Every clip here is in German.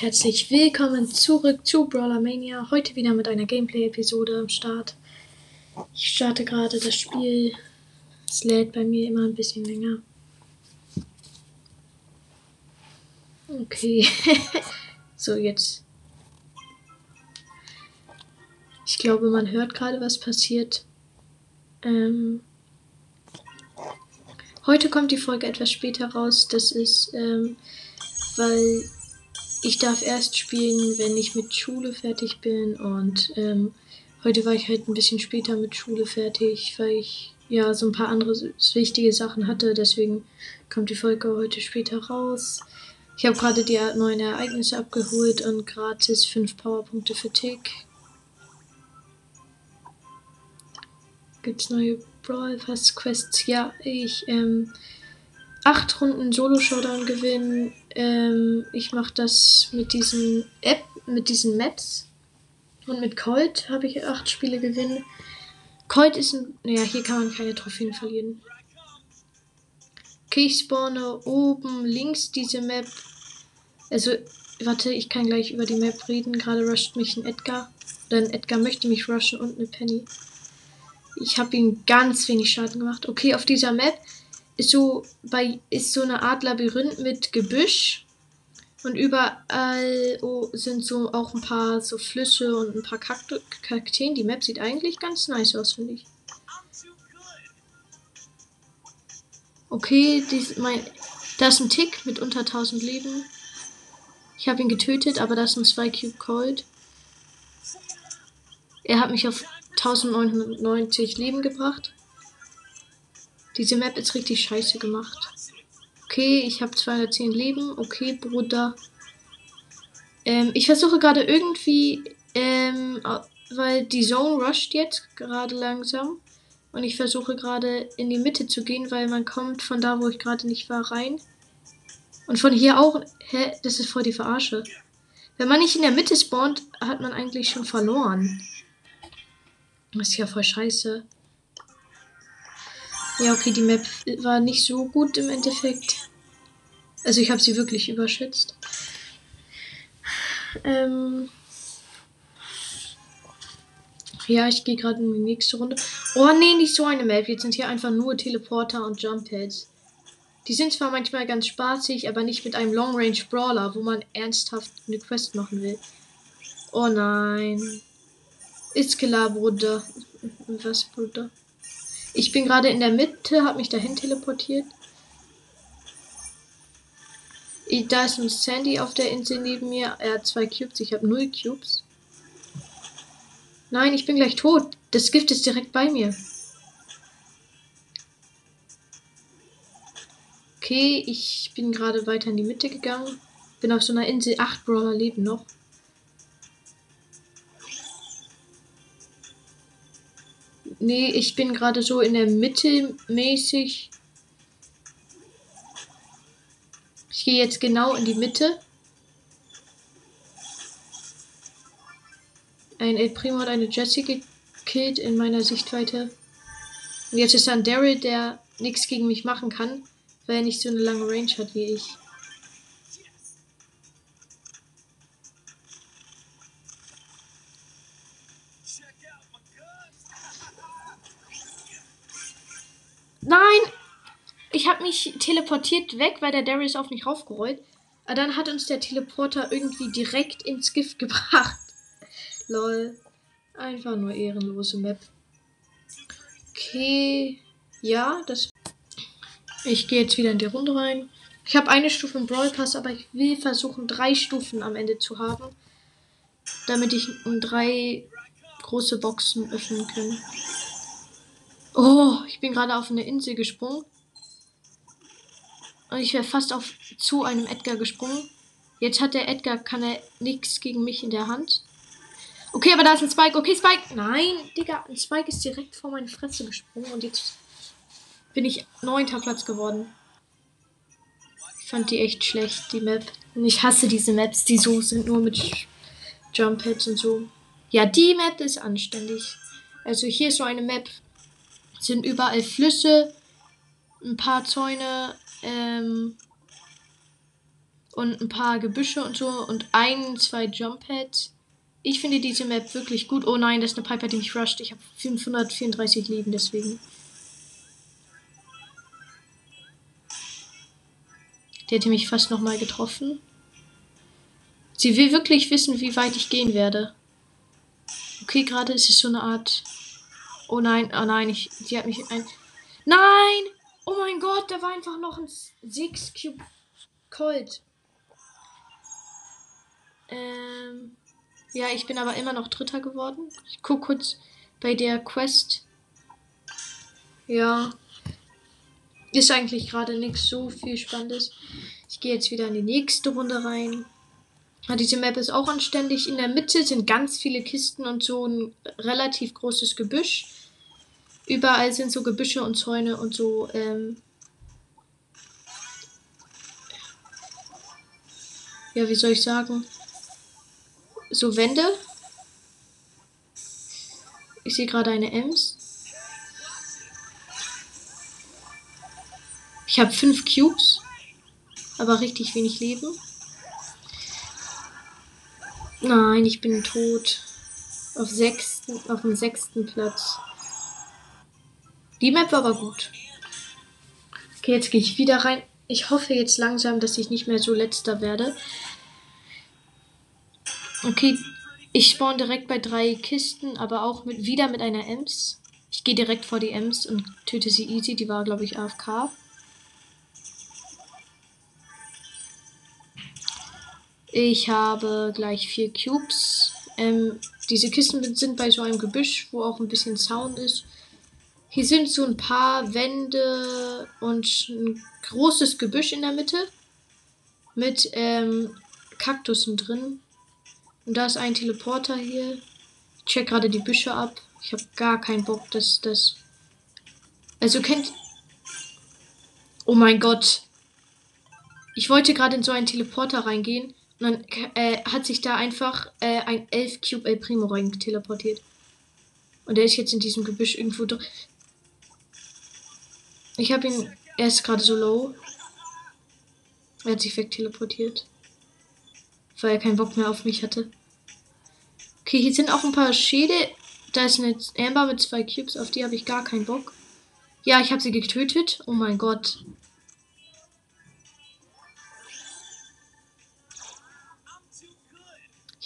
herzlich willkommen zurück zu Brawler Mania. Heute wieder mit einer Gameplay-Episode am Start. Ich starte gerade das Spiel. Es lädt bei mir immer ein bisschen länger. Okay. so, jetzt. Ich glaube, man hört gerade, was passiert. Ähm. Heute kommt die Folge etwas später raus. Das ist, ähm, weil ich darf erst spielen, wenn ich mit Schule fertig bin. Und ähm, heute war ich halt ein bisschen später mit Schule fertig, weil ich ja so ein paar andere wichtige Sachen hatte. Deswegen kommt die Folge heute später raus. Ich habe gerade die neuen Ereignisse abgeholt und gratis 5 Powerpunkte für Tick. Gibt's neue Brawl Pass Quests? Ja, ich ähm, acht Runden Solo Showdown gewinnen. Ähm, ich mache das mit diesen App, mit diesen Maps. Und mit Colt habe ich acht Spiele gewinnen. Colt ist ein. Naja, hier kann man keine Trophäen verlieren. Okay, ich spawne oben links diese Map. Also, warte, ich kann gleich über die Map reden. Gerade rusht mich ein Edgar. Oder ein Edgar möchte mich rushen und eine Penny. Ich habe ihm ganz wenig Schaden gemacht. Okay, auf dieser Map ist so bei ist so eine Art Labyrinth mit Gebüsch und überall oh, sind so auch ein paar so Flüsse und ein paar Kakteen. Die Map sieht eigentlich ganz nice aus, finde ich. Okay, dies, mein, da ist ein Tick mit unter 1000 Leben. Ich habe ihn getötet, aber das ist ein 2 Cube Cold. Er hat mich auf 1990 Leben gebracht. Diese Map ist richtig scheiße gemacht. Okay, ich habe 210 Leben. Okay, Bruder. Ähm, ich versuche gerade irgendwie, ähm, weil die Zone rusht jetzt gerade langsam. Und ich versuche gerade in die Mitte zu gehen, weil man kommt von da, wo ich gerade nicht war, rein. Und von hier auch. Hä? Das ist voll die Verarsche. Wenn man nicht in der Mitte spawnt, hat man eigentlich schon verloren. Das ist ja voll scheiße. Ja, okay, die Map war nicht so gut im Endeffekt. Also ich habe sie wirklich überschätzt. Ähm ja, ich gehe gerade in die nächste Runde. Oh nee, nicht so eine Map. Jetzt sind hier einfach nur Teleporter und Jump Pads. Die sind zwar manchmal ganz spaßig, aber nicht mit einem Long Range Brawler, wo man ernsthaft eine Quest machen will. Oh nein. Ist klar, Bruder. Was, Bruder? Ich bin gerade in der Mitte, habe mich dahin teleportiert. Da ist ein Sandy auf der Insel neben mir. Er hat zwei Cubes, ich habe null Cubes. Nein, ich bin gleich tot. Das Gift ist direkt bei mir. Okay, ich bin gerade weiter in die Mitte gegangen. Bin auf so einer Insel. Acht Brawler leben noch. Nee, ich bin gerade so in der Mitte mäßig. Ich gehe jetzt genau in die Mitte. Ein El Primo hat eine Jessie gekillt in meiner Sichtweite. Und jetzt ist da ein Daryl, der nichts gegen mich machen kann, weil er nicht so eine lange Range hat wie ich. Nein! Ich habe mich teleportiert weg, weil der Darius auf mich raufgerollt. Aber dann hat uns der Teleporter irgendwie direkt ins Gift gebracht. Lol. Einfach nur ehrenlose Map. Okay. Ja, das. Ich gehe jetzt wieder in die Runde rein. Ich habe eine Stufe im Brawl Pass, aber ich will versuchen, drei Stufen am Ende zu haben. Damit ich drei große Boxen öffnen kann. Oh, ich bin gerade auf eine Insel gesprungen. Und ich wäre fast auf zu einem Edgar gesprungen. Jetzt hat der Edgar kann er nichts gegen mich in der Hand. Okay, aber da ist ein Spike. Okay, Spike. Nein, Digga, ein Spike ist direkt vor meine Fresse gesprungen und jetzt bin ich neunter Platz geworden. Ich fand die echt schlecht, die Map. Und ich hasse diese Maps, die so sind, nur mit Jump Pads und so. Ja, die Map ist anständig. Also hier ist so eine Map, sind überall Flüsse, ein paar Zäune, ähm, und ein paar Gebüsche und so und ein, zwei Jump Pads. Ich finde diese Map wirklich gut. Oh nein, das ist eine Piper, die mich rusht. Ich habe 534 Leben deswegen. Die hätte mich fast nochmal getroffen. Sie will wirklich wissen, wie weit ich gehen werde. Okay, gerade ist es so eine Art. Oh nein, oh nein, ich, sie hat mich ein. Nein! Oh mein Gott, da war einfach noch ein Six Cube Colt. Ähm. Ja, ich bin aber immer noch Dritter geworden. Ich guck kurz bei der Quest. Ja. Ist eigentlich gerade nichts so viel Spannendes. Ich gehe jetzt wieder in die nächste Runde rein. Diese Map ist auch anständig. In der Mitte sind ganz viele Kisten und so ein relativ großes Gebüsch. Überall sind so Gebüsche und Zäune und so. Ähm ja, wie soll ich sagen? So Wände. Ich sehe gerade eine Ems. Ich habe fünf Cubes, aber richtig wenig Leben. Nein, ich bin tot. Auf, sechsten, auf dem sechsten Platz. Die Map war aber gut. Okay, jetzt gehe ich wieder rein. Ich hoffe jetzt langsam, dass ich nicht mehr so letzter werde. Okay, ich spawn direkt bei drei Kisten, aber auch mit, wieder mit einer Ems. Ich gehe direkt vor die Ems und töte sie easy. Die war, glaube ich, AFK. Ich habe gleich vier Cubes. Ähm, diese Kisten sind bei so einem Gebüsch, wo auch ein bisschen Sound ist. Hier sind so ein paar Wände und ein großes Gebüsch in der Mitte mit ähm, Kaktussen drin. Und da ist ein Teleporter hier. Ich check gerade die Büsche ab. Ich habe gar keinen Bock, dass das. Also kennt. Oh mein Gott. Ich wollte gerade in so einen Teleporter reingehen dann äh, hat sich da einfach äh, ein 11 Cube El Primo rein teleportiert. Und er ist jetzt in diesem Gebüsch irgendwo drin. Ich habe ihn. Er ist gerade so low. Er hat sich wegteleportiert. Weil er keinen Bock mehr auf mich hatte. Okay, hier sind auch ein paar Schäde. Da ist eine Amber mit zwei Cubes. Auf die habe ich gar keinen Bock. Ja, ich habe sie getötet. Oh mein Gott.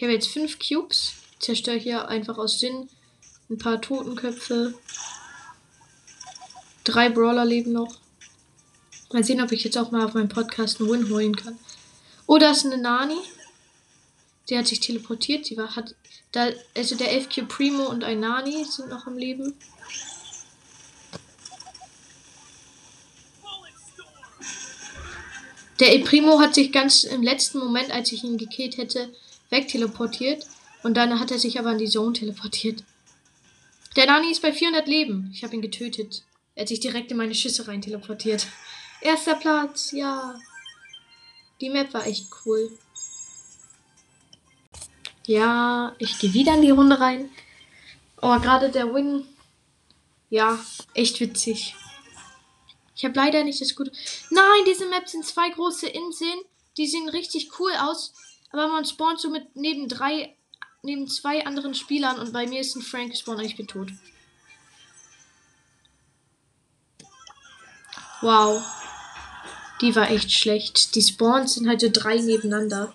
Ich habe jetzt fünf Cubes. Zerstöre hier einfach aus Sinn ein paar Totenköpfe. Drei Brawler leben noch. Mal sehen, ob ich jetzt auch mal auf meinem Podcast einen Win holen kann. Oh, da ist eine Nani. Die hat sich teleportiert. Sie war, hat, da, also der 11Q Primo und ein Nani sind noch am Leben. Der Primo hat sich ganz im letzten Moment, als ich ihn gekillt hätte, wegteleportiert. Und dann hat er sich aber in die Zone teleportiert. Der Nani ist bei 400 Leben. Ich habe ihn getötet. Er hat sich direkt in meine Schüsse rein teleportiert. Erster Platz, ja. Die Map war echt cool. Ja, ich gehe wieder in die Runde rein. Oh, gerade der Win. Ja, echt witzig. Ich habe leider nicht das gute. Nein, diese Map sind zwei große Inseln. Die sehen richtig cool aus. Aber man spawnt so mit neben drei, neben zwei anderen Spielern und bei mir ist ein Frank gespawnt und ich bin tot. Wow. Die war echt schlecht. Die Spawns sind halt so drei nebeneinander.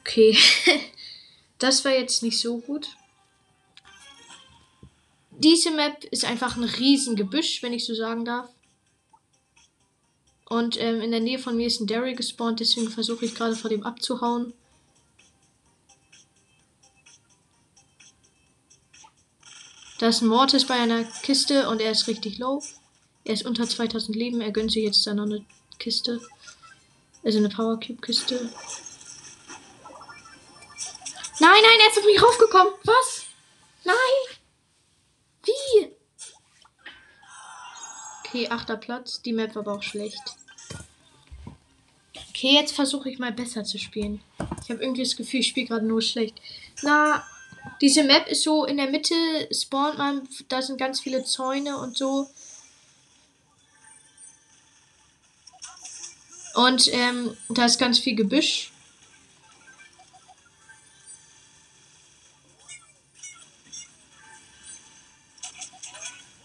Okay. das war jetzt nicht so gut. Diese Map ist einfach ein riesen Gebüsch, wenn ich so sagen darf. Und ähm, in der Nähe von mir ist ein Derry gespawnt, deswegen versuche ich gerade vor dem abzuhauen. Da ist ein Mortis bei einer Kiste und er ist richtig low. Er ist unter 2000 Leben. Er gönnt sich jetzt da noch eine Kiste. Also eine Power Cube Kiste. Nein, nein, er ist auf mich raufgekommen. Was? Nein. Wie? Okay, achter Platz. Die Map war aber auch schlecht. Okay, jetzt versuche ich mal besser zu spielen. Ich habe irgendwie das Gefühl, ich spiele gerade nur schlecht. Na, diese Map ist so in der Mitte, spawnt man, da sind ganz viele Zäune und so. Und ähm, da ist ganz viel Gebüsch.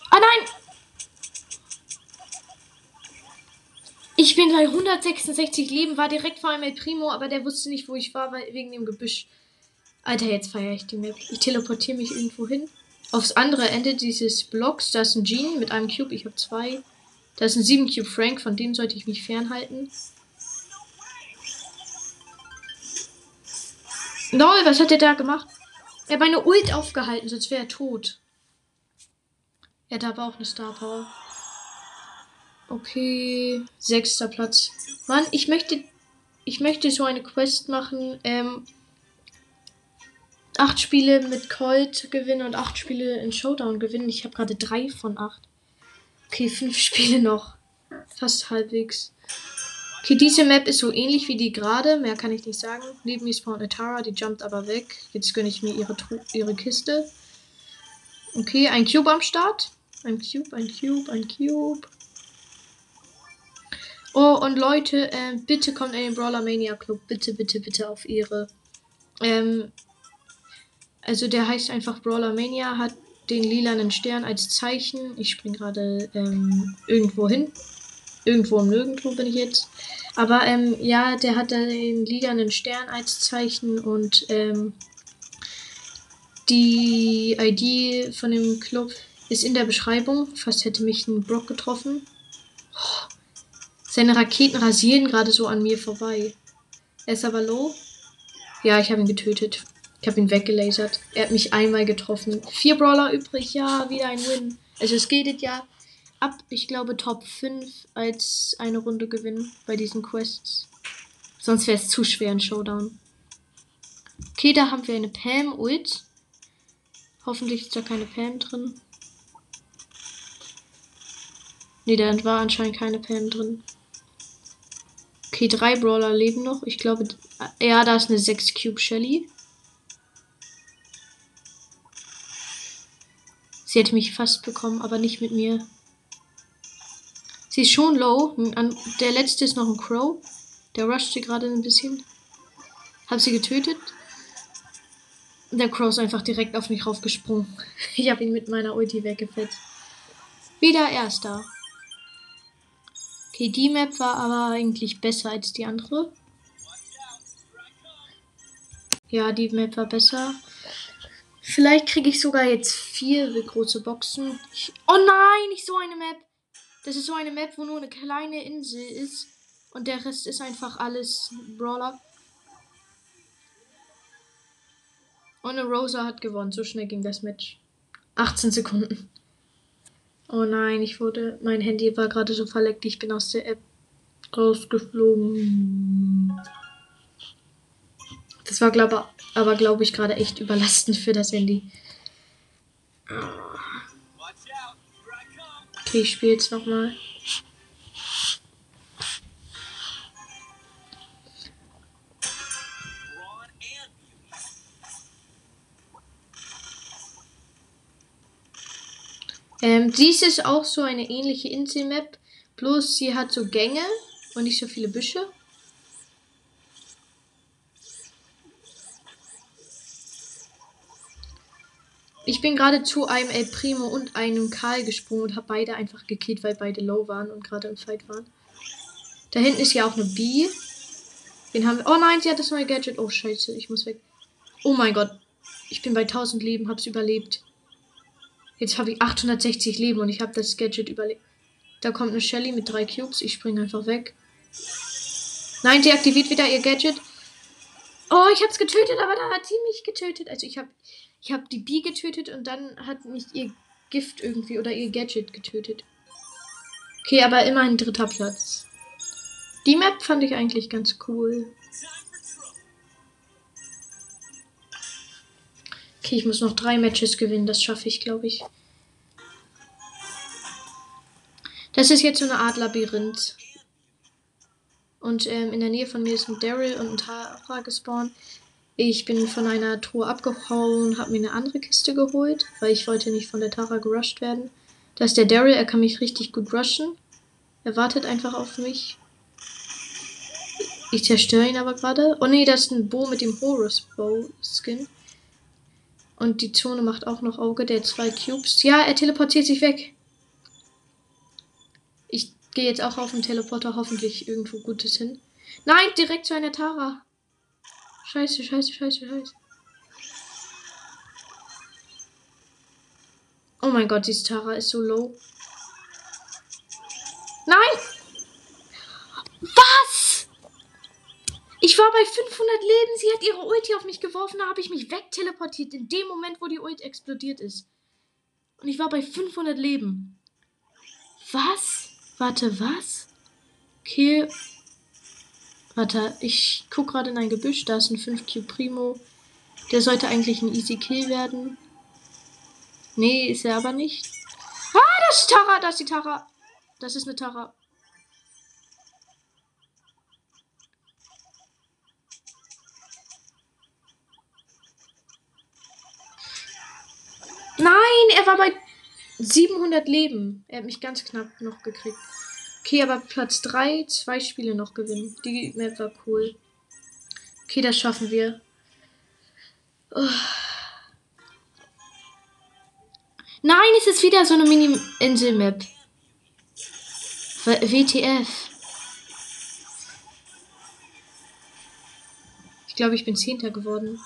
Ah nein! Bin bei 166 Leben, war direkt vor einem El Primo, aber der wusste nicht, wo ich war, weil wegen dem Gebüsch. Alter, jetzt feiere ich die Map. Ich teleportiere mich irgendwo hin. Aufs andere Ende dieses Blocks, da ist ein Gene mit einem Cube. Ich habe zwei. Da ist ein 7 Cube Frank, von dem sollte ich mich fernhalten. Lol, was hat der da gemacht? Er hat meine Ult aufgehalten, sonst wäre er tot. Er hat aber auch eine Star Power. Okay, sechster Platz. Mann, ich möchte, ich möchte so eine Quest machen. Ähm, acht Spiele mit Colt gewinnen und acht Spiele in Showdown gewinnen. Ich habe gerade drei von acht. Okay, fünf Spiele noch. Fast halbwegs. Okay, diese Map ist so ähnlich wie die gerade. Mehr kann ich nicht sagen. Neben mir spawnt eine Tara, die jumpt aber weg. Jetzt gönne ich mir ihre, ihre Kiste. Okay, ein Cube am Start. Ein Cube, ein Cube, ein Cube. Oh, und Leute, äh, bitte kommt in den Brawler Mania Club. Bitte, bitte, bitte auf ihre. Ähm, also der heißt einfach Brawler Mania, hat den lilanen Stern als Zeichen. Ich spring gerade ähm, irgendwo hin. Irgendwo im Nirgendwo bin ich jetzt. Aber ähm, ja, der hat den lilanen Stern als Zeichen und ähm, die ID von dem Club ist in der Beschreibung. Fast hätte mich ein Brock getroffen. Seine Raketen rasieren gerade so an mir vorbei. Er ist aber low. Ja, ich habe ihn getötet. Ich habe ihn weggelasert. Er hat mich einmal getroffen. Vier Brawler übrig. Ja, wieder ein Win. Also es geht ja ab, ich glaube, Top 5 als eine Runde gewinnen bei diesen Quests. Sonst wäre es zu schwer in Showdown. Okay, da haben wir eine Pam-Ult. Hoffentlich ist da keine Pam drin. Ne, da war anscheinend keine Pam drin. Okay, drei Brawler leben noch. Ich glaube, ja, da ist eine 6 Cube Shelly. Sie hätte mich fast bekommen, aber nicht mit mir. Sie ist schon low. Der letzte ist noch ein Crow. Der rusht sie gerade ein bisschen. Hab sie getötet. Der Crow ist einfach direkt auf mich raufgesprungen. Ich habe ihn mit meiner Ulti weggefetzt. Wieder erster. Okay, die Map war aber eigentlich besser als die andere. Ja, die Map war besser. Vielleicht kriege ich sogar jetzt vier große Boxen. Ich oh nein, nicht so eine Map. Das ist so eine Map, wo nur eine kleine Insel ist. Und der Rest ist einfach alles Brawler. Und eine Rosa hat gewonnen. So schnell ging das Match. 18 Sekunden. Oh nein, ich wurde. Mein Handy war gerade so verleckt. Ich bin aus der App rausgeflogen. Das war glaube aber glaube ich gerade echt überlastend für das Handy. Okay, ich spiele jetzt nochmal. Ähm, dies ist auch so eine ähnliche Inselmap, bloß sie hat so Gänge und nicht so viele Büsche. Ich bin gerade zu einem El Primo und einem Karl gesprungen und habe beide einfach gekillt, weil beide low waren und gerade im Fight waren. Da hinten ist ja auch eine B. Den haben wir. Oh nein, sie hat das neue Gadget. Oh scheiße, ich muss weg. Oh mein Gott. Ich bin bei 1000 Leben, hab's überlebt. Jetzt habe ich 860 Leben und ich habe das Gadget überlebt. Da kommt eine Shelly mit drei Cubes. Ich springe einfach weg. Nein, sie aktiviert wieder ihr Gadget. Oh, ich hab's getötet, aber da hat sie mich getötet. Also ich habe ich hab die Bee getötet und dann hat mich ihr Gift irgendwie oder ihr Gadget getötet. Okay, aber immerhin dritter Platz. Die Map fand ich eigentlich ganz cool. Okay, ich muss noch drei Matches gewinnen. Das schaffe ich, glaube ich. Das ist jetzt so eine Art Labyrinth. Und ähm, in der Nähe von mir ist ein Daryl und ein Tara gespawnt. Ich bin von einer Truhe abgehauen habe mir eine andere Kiste geholt, weil ich wollte nicht von der Tara gerusht werden. Da ist der Daryl, er kann mich richtig gut rushen. Er wartet einfach auf mich. Ich zerstöre ihn aber gerade. Oh nee, das ist ein Bo mit dem Horus Bow Skin. Und die Zone macht auch noch Auge. Der zwei Cubes. Ja, er teleportiert sich weg. Ich gehe jetzt auch auf den Teleporter hoffentlich irgendwo Gutes hin. Nein, direkt zu einer Tara. Scheiße, scheiße, scheiße, scheiße. Oh mein Gott, diese Tara ist so low. Nein! Was? Ich war bei 500 Leben. Sie hat ihre Ulti auf mich geworfen. Da habe ich mich wegteleportiert. In dem Moment, wo die Ult explodiert ist. Und ich war bei 500 Leben. Was? Warte, was? Okay. Warte, ich gucke gerade in ein Gebüsch. Da ist ein 5Q Primo. Der sollte eigentlich ein Easy Kill werden. Nee, ist er aber nicht. Ah, das ist Tara. Das ist die Tara. Das ist eine Tara. Nein, er war bei 700 Leben. Er hat mich ganz knapp noch gekriegt. Okay, aber Platz 3, zwei Spiele noch gewinnen. Die Map war cool. Okay, das schaffen wir. Oh. Nein, es ist wieder so eine Mini-Insel-Map. WTF. Ich glaube, ich bin Zehnter geworden.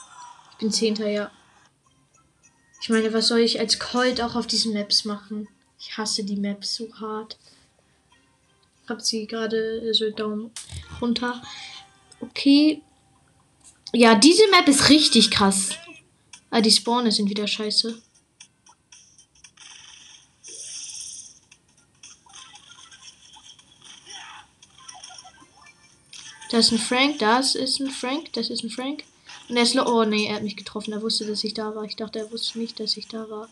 Ich bin Zehnter, ja. Ich meine, was soll ich als Colt auch auf diesen Maps machen? Ich hasse die Maps so hart. Hab sie gerade so Daumen runter. Okay. Ja, diese Map ist richtig krass. Ah, die Spawner sind wieder scheiße. Das ist ein Frank, das ist ein Frank, das ist ein Frank. Und er ist low. Oh nee, er hat mich getroffen. Er wusste, dass ich da war. Ich dachte, er wusste nicht, dass ich da war.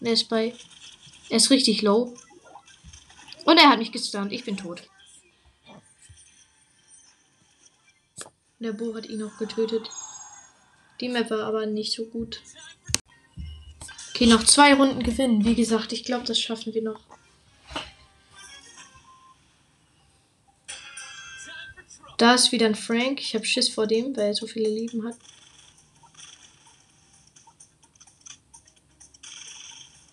Und er ist bei. Er ist richtig low. Und er hat mich gestunt. Ich bin tot. Der Bo hat ihn noch getötet. Die Map war aber nicht so gut. Okay, noch zwei Runden gewinnen. Wie gesagt, ich glaube, das schaffen wir noch. Da ist wieder ein Frank. Ich habe Schiss vor dem, weil er so viele Leben hat.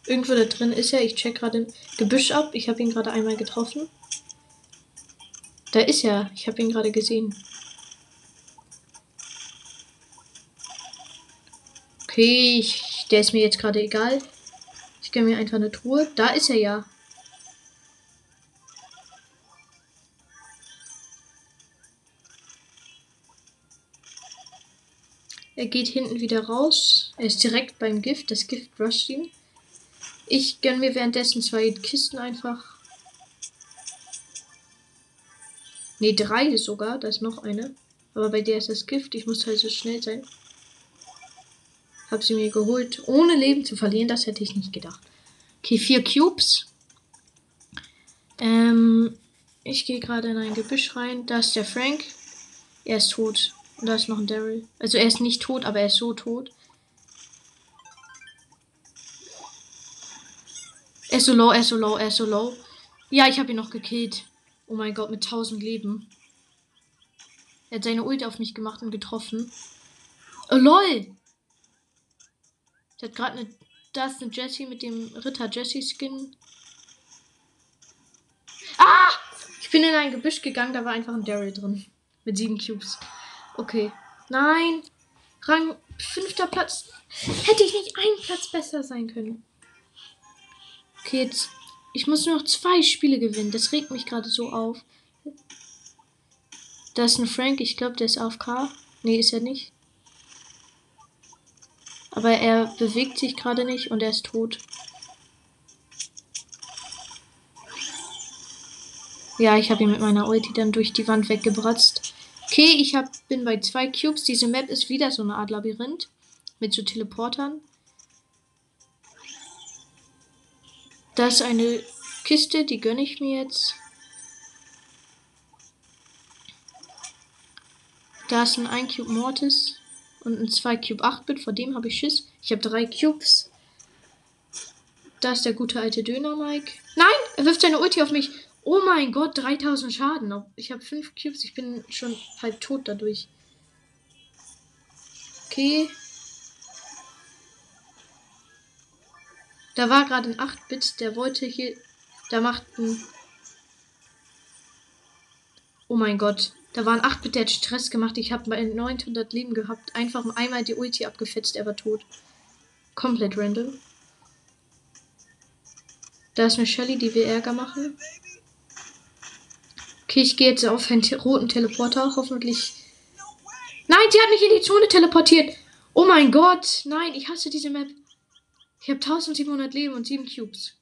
Irgendwo da drin ist er. Ich check gerade ein Gebüsch ab. Ich habe ihn gerade einmal getroffen. Da ist er. Ich habe ihn gerade gesehen. Okay, ich, der ist mir jetzt gerade egal. Ich gönne mir einfach eine Truhe. Da ist er ja. Er geht hinten wieder raus. Er ist direkt beim Gift. Das Gift rusht ihn. Ich gönne mir währenddessen zwei Kisten einfach. Ne, drei sogar. Da ist noch eine. Aber bei der ist das Gift. Ich muss halt so schnell sein. Hab sie mir geholt, ohne Leben zu verlieren. Das hätte ich nicht gedacht. Okay, vier Cubes. Ähm, ich gehe gerade in ein Gebüsch rein. Da ist der Frank. Er ist tot. Und da ist noch ein Daryl. Also er ist nicht tot, aber er ist so tot. Er ist so low, er ist so low, er ist so low. Ja, ich habe ihn noch gekillt. Oh mein Gott, mit 1000 Leben. Er hat seine Ult auf mich gemacht und getroffen. Oh lol! Der hat gerade eine. Da ist eine Jessie mit dem Ritter Jessie Skin. Ah! Ich bin in ein Gebüsch gegangen, da war einfach ein Daryl drin. Mit sieben Cubes. Okay. Nein. Rang fünfter Platz. Hätte ich nicht einen Platz besser sein können. Okay, jetzt. Ich muss nur noch zwei Spiele gewinnen. Das regt mich gerade so auf. Da ist ein Frank. Ich glaube, der ist AFK. Nee, ist er nicht. Aber er bewegt sich gerade nicht und er ist tot. Ja, ich habe ihn mit meiner Ulti dann durch die Wand weggebratzt. Okay, ich hab, bin bei zwei Cubes. Diese Map ist wieder so eine Art Labyrinth. Mit so Teleportern. Da ist eine Kiste, die gönne ich mir jetzt. Da ist ein 1 Cube Mortis und ein 2 Cube 8-Bit. Vor dem habe ich Schiss. Ich habe drei Cubes. Da ist der gute alte Döner, Mike. Nein, er wirft seine Ulti auf mich. Oh mein Gott, 3000 Schaden. Ich habe 5 Cubes. Ich bin schon halb tot dadurch. Okay. Da war gerade ein 8-Bit, der wollte hier. Da macht ein. Oh mein Gott. Da war ein 8-Bit, der hat Stress gemacht. Ich habe mal 900 Leben gehabt. Einfach einmal die Ulti abgefetzt, er war tot. Komplett random. Da ist eine Shelly, die wir Ärger machen. Okay, ich gehe jetzt auf den roten Teleporter. Hoffentlich. Nein, sie hat mich in die Zone teleportiert. Oh mein Gott. Nein, ich hasse diese Map. Ich habe 1700 Leben und 7 Cubes.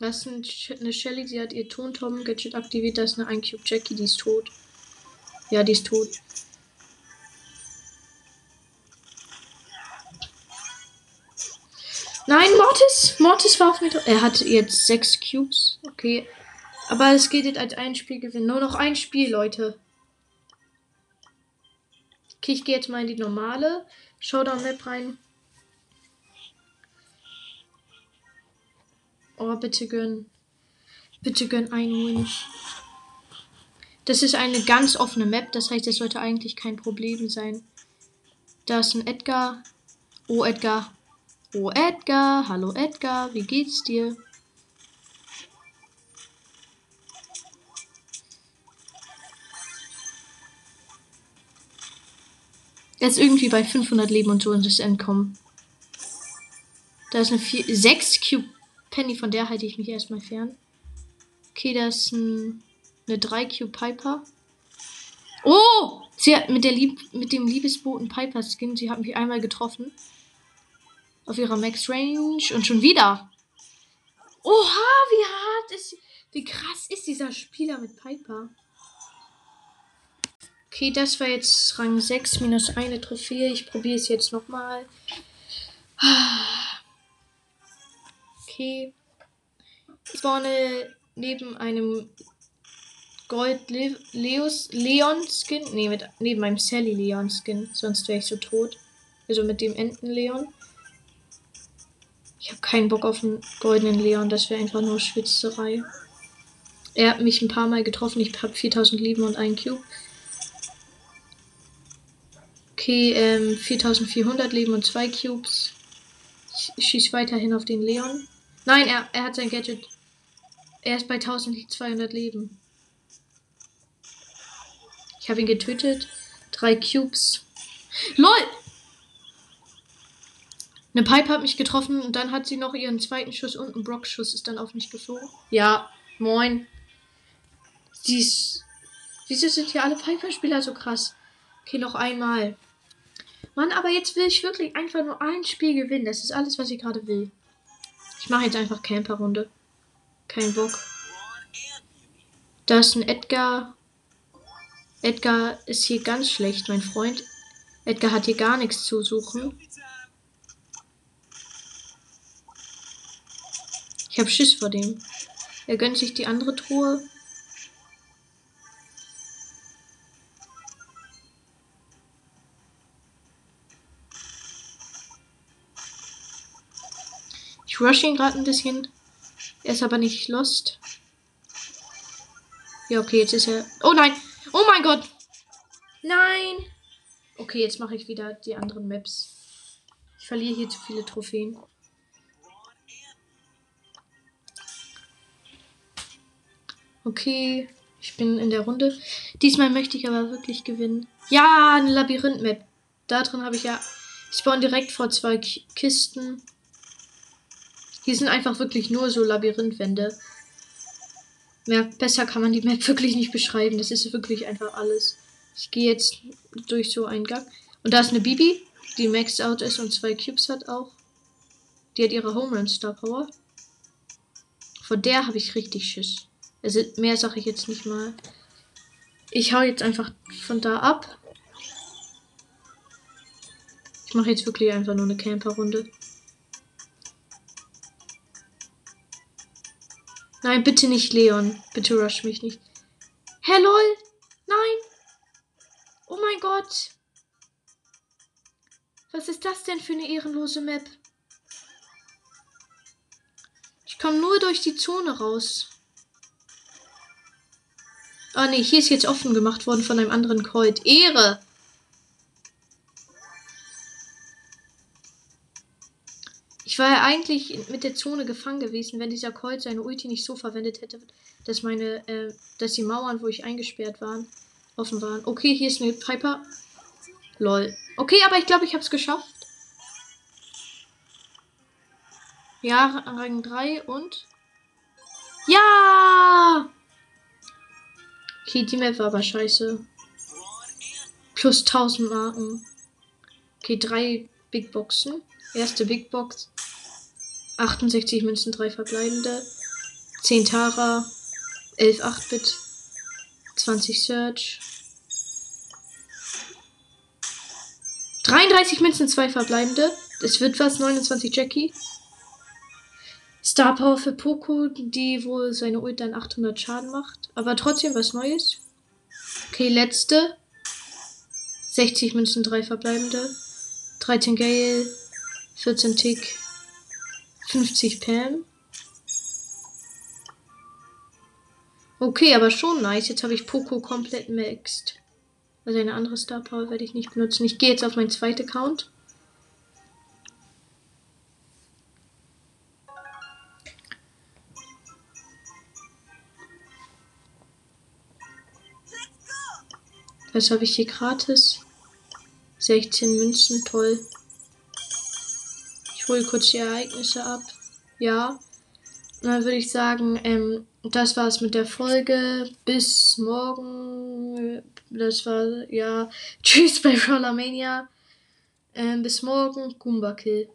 Das ist eine Shelly, die hat ihr Tontom-Gadget aktiviert. Das ist eine 1 Cube Jackie, die ist tot. Ja, die ist tot. Nein, Mortis! Mortis war auf mir. Er hat jetzt 6 Cubes. Okay. Aber es geht jetzt als ein Spiel gewinnen. Nur noch ein Spiel, Leute. Okay, ich gehe jetzt mal in die normale Showdown-Map rein. Oh, bitte gönn. Bitte gönn einen Win. Das ist eine ganz offene Map, das heißt, es sollte eigentlich kein Problem sein. Da ist ein Edgar. Oh, Edgar. Oh, Edgar. Hallo, Edgar. Wie geht's dir? Er ist irgendwie bei 500 Leben und so und ist entkommen. Da ist eine 4, 6 Cube Penny, von der halte ich mich erstmal fern. Okay, da ist ein, eine 3 Cube Piper. Oh! Sie hat mit, der Lieb mit dem Liebesboten Piper Skin, sie hat mich einmal getroffen. Auf ihrer Max Range und schon wieder. Oha, wie hart ist. Wie krass ist dieser Spieler mit Piper? Okay, das war jetzt Rang 6 minus eine Trophäe. Ich probiere es jetzt nochmal. Okay. Ich spawne neben einem Gold Le Leos Leon Skin. Nee, neben einem Sally Leon Skin. Sonst wäre ich so tot. Also mit dem Enten Leon. Ich habe keinen Bock auf einen goldenen Leon. Das wäre einfach nur Schwitzerei. Er hat mich ein paar Mal getroffen. Ich habe 4000 Leben und einen Cube. Okay, ähm, 4400 Leben und zwei Cubes. Ich schieße weiterhin auf den Leon. Nein, er, er hat sein Gadget. Er ist bei 1200 Leben. Ich habe ihn getötet. Drei Cubes. LOL! Eine Pipe hat mich getroffen und dann hat sie noch ihren zweiten Schuss und ein Brock-Schuss ist dann auf mich geflogen. Ja, moin. Dies. Wieso sind hier alle Piper-Spieler so krass? Okay, noch einmal. Mann, aber jetzt will ich wirklich einfach nur ein Spiel gewinnen. Das ist alles, was ich gerade will. Ich mache jetzt einfach Camper-Runde. Kein Bock. Da ist ein Edgar. Edgar ist hier ganz schlecht, mein Freund. Edgar hat hier gar nichts zu suchen. Ich habe Schiss vor dem. Er gönnt sich die andere Truhe. Ich rush ihn gerade ein bisschen. Er ist aber nicht lost. Ja, okay, jetzt ist er. Oh nein! Oh mein Gott! Nein! Okay, jetzt mache ich wieder die anderen Maps. Ich verliere hier zu viele Trophäen. Okay, ich bin in der Runde. Diesmal möchte ich aber wirklich gewinnen. Ja, eine Labyrinth-Map. Da drin habe ich ja. Ich spawn direkt vor zwei Kisten. Hier sind einfach wirklich nur so Labyrinthwände. Mehr besser kann man die Map wirklich nicht beschreiben. Das ist wirklich einfach alles. Ich gehe jetzt durch so einen Gang. Und da ist eine Bibi, die maxed out ist und zwei Cubes hat auch. Die hat ihre Home Run Star Power. Von der habe ich richtig Schiss. Also mehr sage ich jetzt nicht mal. Ich hau jetzt einfach von da ab. Ich mache jetzt wirklich einfach nur eine Camper-Runde. Nein, bitte nicht Leon. Bitte rush mich nicht. Hä, lol. Nein. Oh mein Gott. Was ist das denn für eine ehrenlose Map? Ich komme nur durch die Zone raus. Ah ne, hier ist jetzt offen gemacht worden von einem anderen Colt. Ehre! Ja eigentlich mit der Zone gefangen gewesen, wenn dieser Colt seine Ulti nicht so verwendet hätte, dass meine, äh, dass die Mauern, wo ich eingesperrt war, offen waren. Okay, hier ist eine Piper. Lol. Okay, aber ich glaube, ich habe es geschafft. Ja, Rang 3 und. Ja! Okay, die Map war aber scheiße. Plus 1000 Marken. Okay, drei Big Boxen. Erste Big Box. 68 Münzen, 3 verbleibende. 10 Tara. 11 8-Bit. 20 Search. 33 Münzen, 2 verbleibende. Es wird was. 29 Jackie. Star Power für Poco, die wohl seine Ult dann 800 Schaden macht. Aber trotzdem was Neues. Okay, letzte. 60 Münzen, 3 verbleibende. 13 Gale. 14 Tick. 50 Pam. Okay, aber schon nice. Jetzt habe ich Poco komplett maxed. Also eine andere Star Power werde ich nicht benutzen. Ich gehe jetzt auf meinen zweiten Account. Was habe ich hier gratis? 16 Münzen, toll spule kurz die Ereignisse ab. Ja. Dann würde ich sagen, ähm, das war's mit der Folge. Bis morgen. Das war, ja. Tschüss bei Rollermania. Ähm, bis morgen. Goomba Kill.